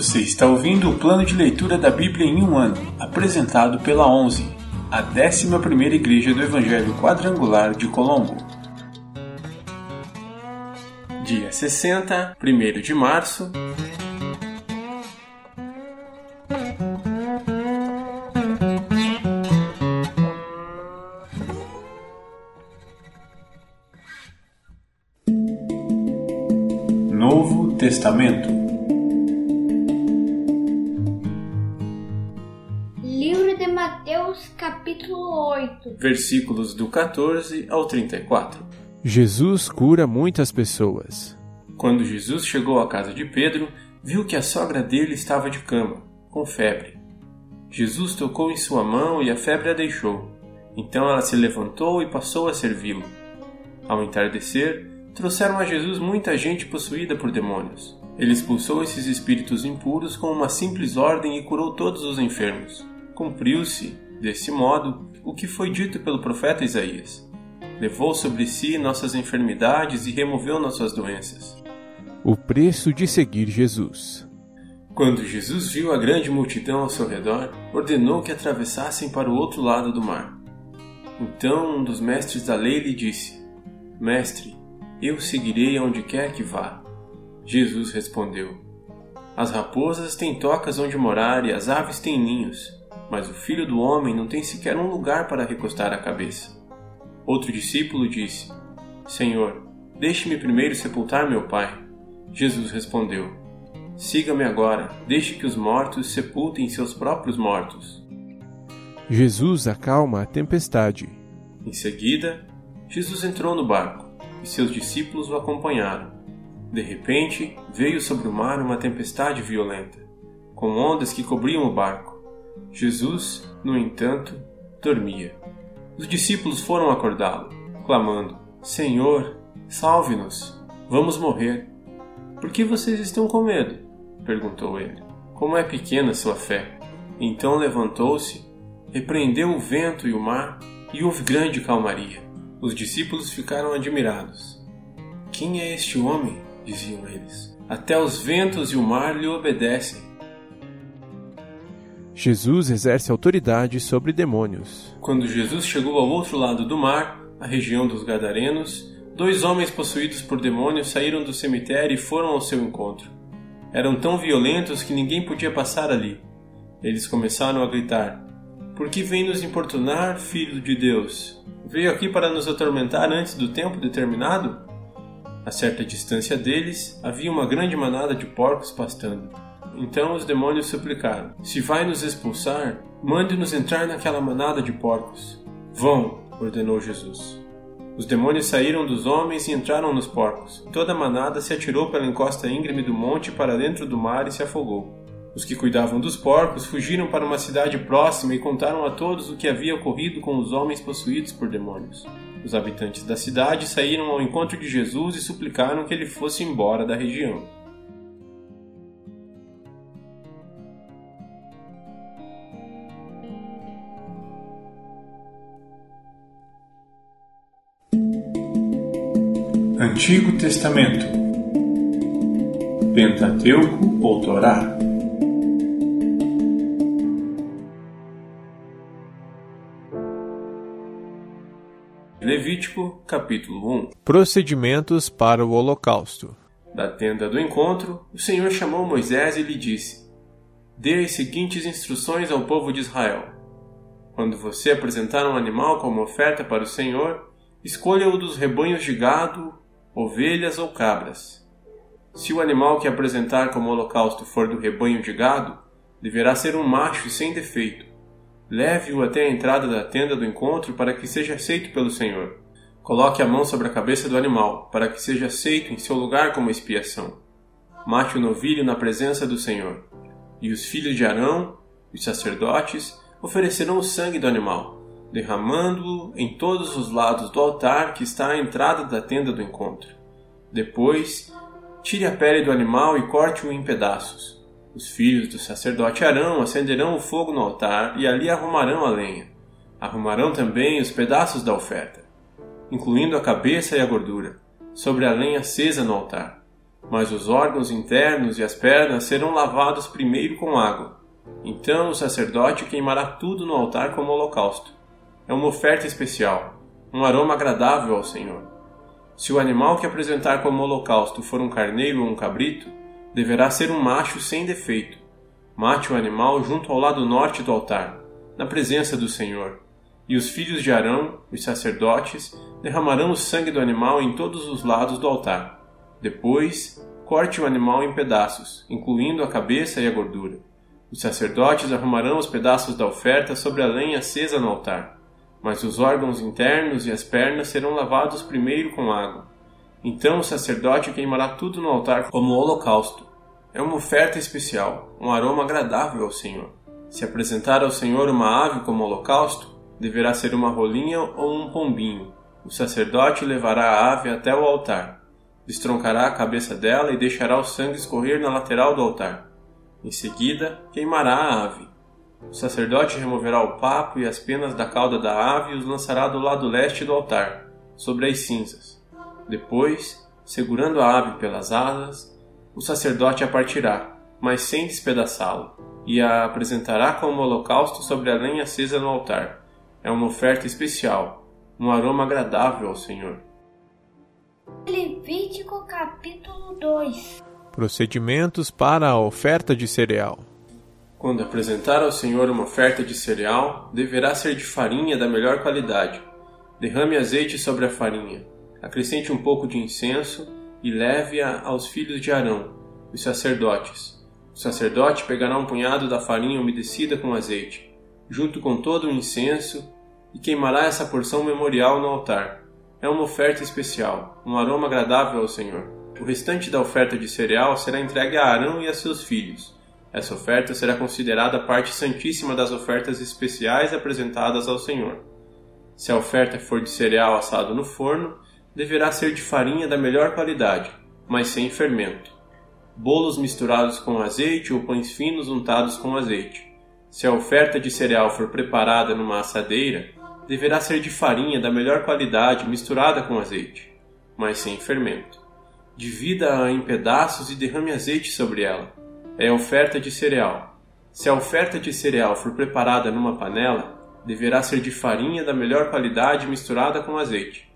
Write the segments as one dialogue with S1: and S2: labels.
S1: Você está ouvindo o plano de leitura da Bíblia em um ano, apresentado pela 11, a 11ª Igreja do Evangelho Quadrangular de Colombo. Dia 60, 1 de março. Novo Testamento versículos do 14 ao 34.
S2: Jesus cura muitas pessoas.
S1: Quando Jesus chegou à casa de Pedro, viu que a sogra dele estava de cama, com febre. Jesus tocou em sua mão e a febre a deixou. Então ela se levantou e passou a servi-lo. Ao entardecer, trouxeram a Jesus muita gente possuída por demônios. Ele expulsou esses espíritos impuros com uma simples ordem e curou todos os enfermos. Cumpriu-se, desse modo, o que foi dito pelo profeta Isaías. Levou sobre si nossas enfermidades e removeu nossas doenças.
S2: O preço de seguir Jesus.
S1: Quando Jesus viu a grande multidão ao seu redor, ordenou que atravessassem para o outro lado do mar. Então um dos mestres da lei lhe disse: Mestre, eu seguirei aonde quer que vá. Jesus respondeu: As raposas têm tocas onde morar e as aves têm ninhos, mas o filho do homem não tem sequer um lugar para recostar a cabeça. Outro discípulo disse: Senhor, deixe-me primeiro sepultar meu pai. Jesus respondeu: Siga-me agora, deixe que os mortos sepultem seus próprios mortos.
S2: Jesus acalma a tempestade.
S1: Em seguida, Jesus entrou no barco e seus discípulos o acompanharam. De repente, veio sobre o mar uma tempestade violenta, com ondas que cobriam o barco. Jesus, no entanto, dormia. Os discípulos foram acordá-lo, clamando: Senhor, salve-nos! Vamos morrer. Por que vocês estão com medo? perguntou ele. Como é pequena sua fé! Então levantou-se, repreendeu o vento e o mar, e houve grande calmaria. Os discípulos ficaram admirados. Quem é este homem? diziam eles. Até os ventos e o mar lhe obedecem.
S2: Jesus exerce autoridade sobre demônios.
S1: Quando Jesus chegou ao outro lado do mar, a região dos Gadarenos, dois homens possuídos por demônios saíram do cemitério e foram ao seu encontro. Eram tão violentos que ninguém podia passar ali. Eles começaram a gritar: Por que vem nos importunar, filho de Deus? Veio aqui para nos atormentar antes do tempo determinado? A certa distância deles havia uma grande manada de porcos pastando. Então os demônios suplicaram: Se vai nos expulsar, mande-nos entrar naquela manada de porcos. Vão, ordenou Jesus. Os demônios saíram dos homens e entraram nos porcos. Toda a manada se atirou pela encosta íngreme do monte para dentro do mar e se afogou. Os que cuidavam dos porcos fugiram para uma cidade próxima e contaram a todos o que havia ocorrido com os homens possuídos por demônios. Os habitantes da cidade saíram ao encontro de Jesus e suplicaram que ele fosse embora da região. Antigo Testamento Pentateuco ou Torá Levítico, capítulo 1
S2: Procedimentos para o Holocausto.
S1: Da tenda do encontro, o Senhor chamou Moisés e lhe disse: Dê as seguintes instruções ao povo de Israel. Quando você apresentar um animal como oferta para o Senhor, escolha-o dos rebanhos de gado, ovelhas ou cabras. Se o animal que apresentar como holocausto for do rebanho de gado, deverá ser um macho sem defeito. Leve-o até a entrada da tenda do encontro para que seja aceito pelo Senhor. Coloque a mão sobre a cabeça do animal, para que seja aceito em seu lugar como expiação. Mate o novilho na presença do Senhor. E os filhos de Arão, os sacerdotes, oferecerão o sangue do animal, derramando-o em todos os lados do altar que está à entrada da tenda do encontro. Depois, tire a pele do animal e corte-o em pedaços. Os filhos do sacerdote Arão acenderão o fogo no altar e ali arrumarão a lenha. Arrumarão também os pedaços da oferta, incluindo a cabeça e a gordura, sobre a lenha acesa no altar. mas os órgãos internos e as pernas serão lavados primeiro com água. Então o sacerdote queimará tudo no altar como holocausto. É uma oferta especial, um aroma agradável ao Senhor. Se o animal que apresentar como holocausto for um carneiro ou um cabrito, deverá ser um macho sem defeito. Mate o animal junto ao lado norte do altar, na presença do Senhor. E os filhos de Arão, os sacerdotes, derramarão o sangue do animal em todos os lados do altar. Depois, corte o animal em pedaços, incluindo a cabeça e a gordura. Os sacerdotes arrumarão os pedaços da oferta sobre a lenha acesa no altar, mas os órgãos internos e as pernas serão lavados primeiro com água. Então o sacerdote queimará tudo no altar como holocausto. É uma oferta especial, um aroma agradável ao Senhor. Se apresentar ao Senhor uma ave como holocausto, deverá ser uma rolinha ou um pombinho. O sacerdote levará a ave até o altar, destroncará a cabeça dela e deixará o sangue escorrer na lateral do altar. Em seguida, queimará a ave. O sacerdote removerá o papo e as penas da cauda da ave e os lançará do lado leste do altar, sobre as cinzas. Depois, segurando a ave pelas asas, o sacerdote a partirá, mas sem despedaçá-la, e a apresentará como holocausto sobre a lenha acesa no altar. É uma oferta especial, um aroma agradável ao Senhor.
S3: Levítico capítulo 2
S2: Procedimentos para a oferta de cereal.
S1: Quando apresentar ao Senhor uma oferta de cereal, deverá ser de farinha da melhor qualidade. Derrame azeite sobre a farinha, acrescente um pouco de incenso e leve-a aos filhos de Arão, os sacerdotes. O sacerdote pegará um punhado da farinha umedecida com azeite, junto com todo o incenso, e queimará essa porção memorial no altar. É uma oferta especial, um aroma agradável ao Senhor. O restante da oferta de cereal será entregue a Arão e a seus filhos. Essa oferta será considerada parte santíssima das ofertas especiais apresentadas ao Senhor. Se a oferta for de cereal assado no forno, deverá ser de farinha da melhor qualidade, mas sem fermento. Bolos misturados com azeite ou pães finos untados com azeite. Se a oferta de cereal for preparada numa assadeira, deverá ser de farinha da melhor qualidade misturada com azeite, mas sem fermento. Divida-a em pedaços e derrame azeite sobre ela. É a oferta de cereal. Se a oferta de cereal for preparada numa panela, deverá ser de farinha da melhor qualidade misturada com azeite.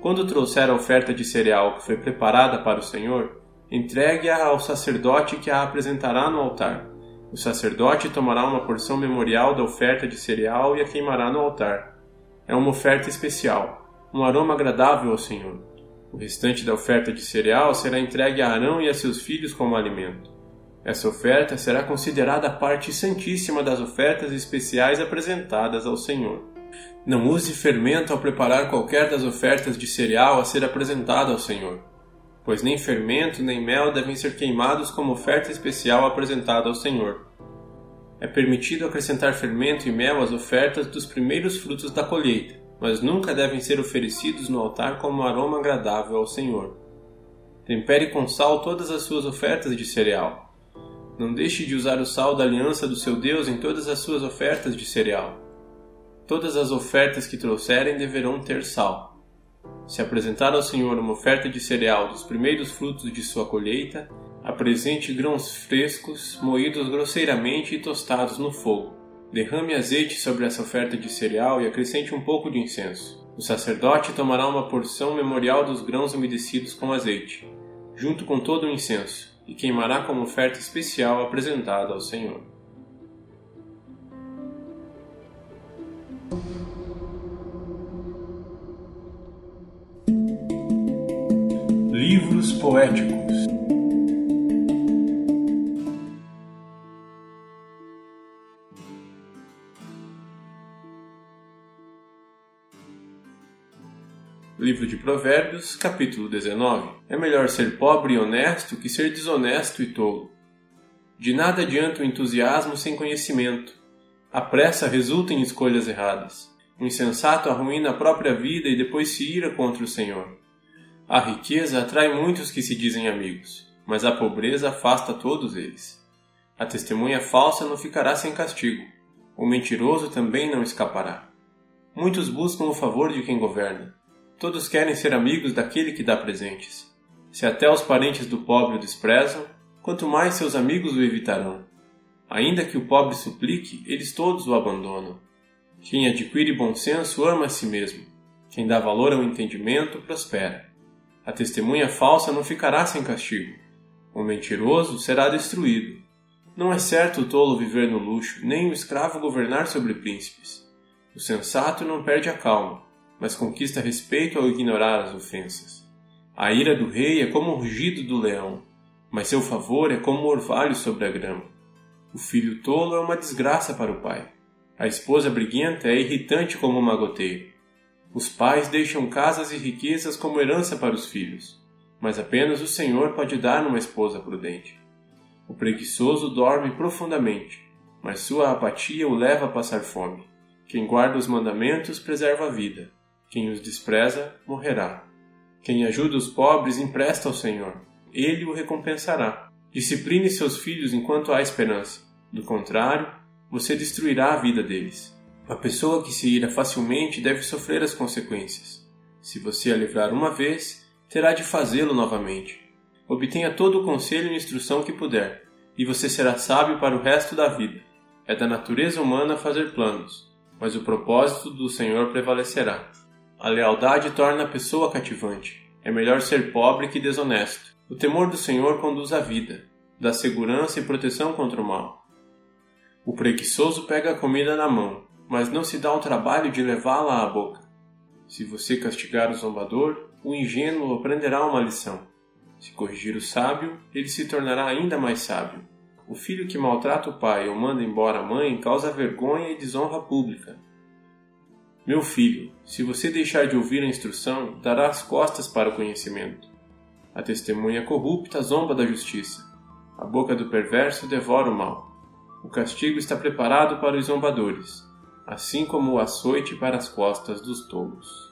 S1: Quando trouxer a oferta de cereal que foi preparada para o Senhor, entregue-a ao sacerdote que a apresentará no altar. O sacerdote tomará uma porção memorial da oferta de cereal e a queimará no altar. É uma oferta especial, um aroma agradável ao Senhor. O restante da oferta de cereal será entregue a Arão e a seus filhos como alimento. Essa oferta será considerada parte santíssima das ofertas especiais apresentadas ao Senhor. Não use fermento ao preparar qualquer das ofertas de cereal a ser apresentada ao Senhor, pois nem fermento nem mel devem ser queimados como oferta especial apresentada ao Senhor. É permitido acrescentar fermento e mel às ofertas dos primeiros frutos da colheita, mas nunca devem ser oferecidos no altar como aroma agradável ao Senhor. Tempere com sal todas as suas ofertas de cereal. Não deixe de usar o sal da aliança do seu Deus em todas as suas ofertas de cereal Todas as ofertas que trouxerem deverão ter sal. Se apresentar ao Senhor uma oferta de cereal dos primeiros frutos de sua colheita, apresente grãos frescos, moídos grosseiramente e tostados no fogo. Derrame azeite sobre essa oferta de cereal e acrescente um pouco de incenso. O sacerdote tomará uma porção memorial dos grãos umedecidos com azeite, junto com todo o incenso, e queimará como oferta especial apresentada ao Senhor. Livros poéticos Livro de Provérbios, capítulo 19. É melhor ser pobre e honesto que ser desonesto e tolo. De nada adianta o entusiasmo sem conhecimento. A pressa resulta em escolhas erradas. O insensato arruína a própria vida e depois se ira contra o Senhor. A riqueza atrai muitos que se dizem amigos, mas a pobreza afasta todos eles. A testemunha falsa não ficará sem castigo. O mentiroso também não escapará. Muitos buscam o favor de quem governa. Todos querem ser amigos daquele que dá presentes. Se até os parentes do pobre o desprezam, quanto mais seus amigos o evitarão. Ainda que o pobre suplique, eles todos o abandonam. Quem adquire bom senso ama a si mesmo. Quem dá valor ao entendimento prospera. A testemunha falsa não ficará sem castigo. O mentiroso será destruído. Não é certo o tolo viver no luxo, nem o escravo governar sobre príncipes. O sensato não perde a calma, mas conquista respeito ao ignorar as ofensas. A ira do rei é como o rugido do leão, mas seu favor é como o orvalho sobre a grama. O filho tolo é uma desgraça para o pai. A esposa briguenta é irritante como uma goteira. Os pais deixam casas e riquezas como herança para os filhos, mas apenas o Senhor pode dar uma esposa prudente. O preguiçoso dorme profundamente, mas sua apatia o leva a passar fome. Quem guarda os mandamentos preserva a vida, quem os despreza morrerá. Quem ajuda os pobres empresta ao Senhor, ele o recompensará. Discipline seus filhos enquanto há esperança. Do contrário, você destruirá a vida deles. A pessoa que se ira facilmente deve sofrer as consequências. Se você a livrar uma vez, terá de fazê-lo novamente. Obtenha todo o conselho e instrução que puder, e você será sábio para o resto da vida. É da natureza humana fazer planos, mas o propósito do Senhor prevalecerá. A lealdade torna a pessoa cativante. É melhor ser pobre que desonesto. O temor do Senhor conduz à vida, dá segurança e proteção contra o mal. O preguiçoso pega a comida na mão, mas não se dá o trabalho de levá-la à boca. Se você castigar o zombador, o ingênuo aprenderá uma lição. Se corrigir o sábio, ele se tornará ainda mais sábio. O filho que maltrata o pai ou manda embora a mãe causa vergonha e desonra pública. Meu filho, se você deixar de ouvir a instrução, dará as costas para o conhecimento. A testemunha corrupta zomba da justiça. A boca do perverso devora o mal. O castigo está preparado para os zombadores, assim como o açoite para as costas dos tolos.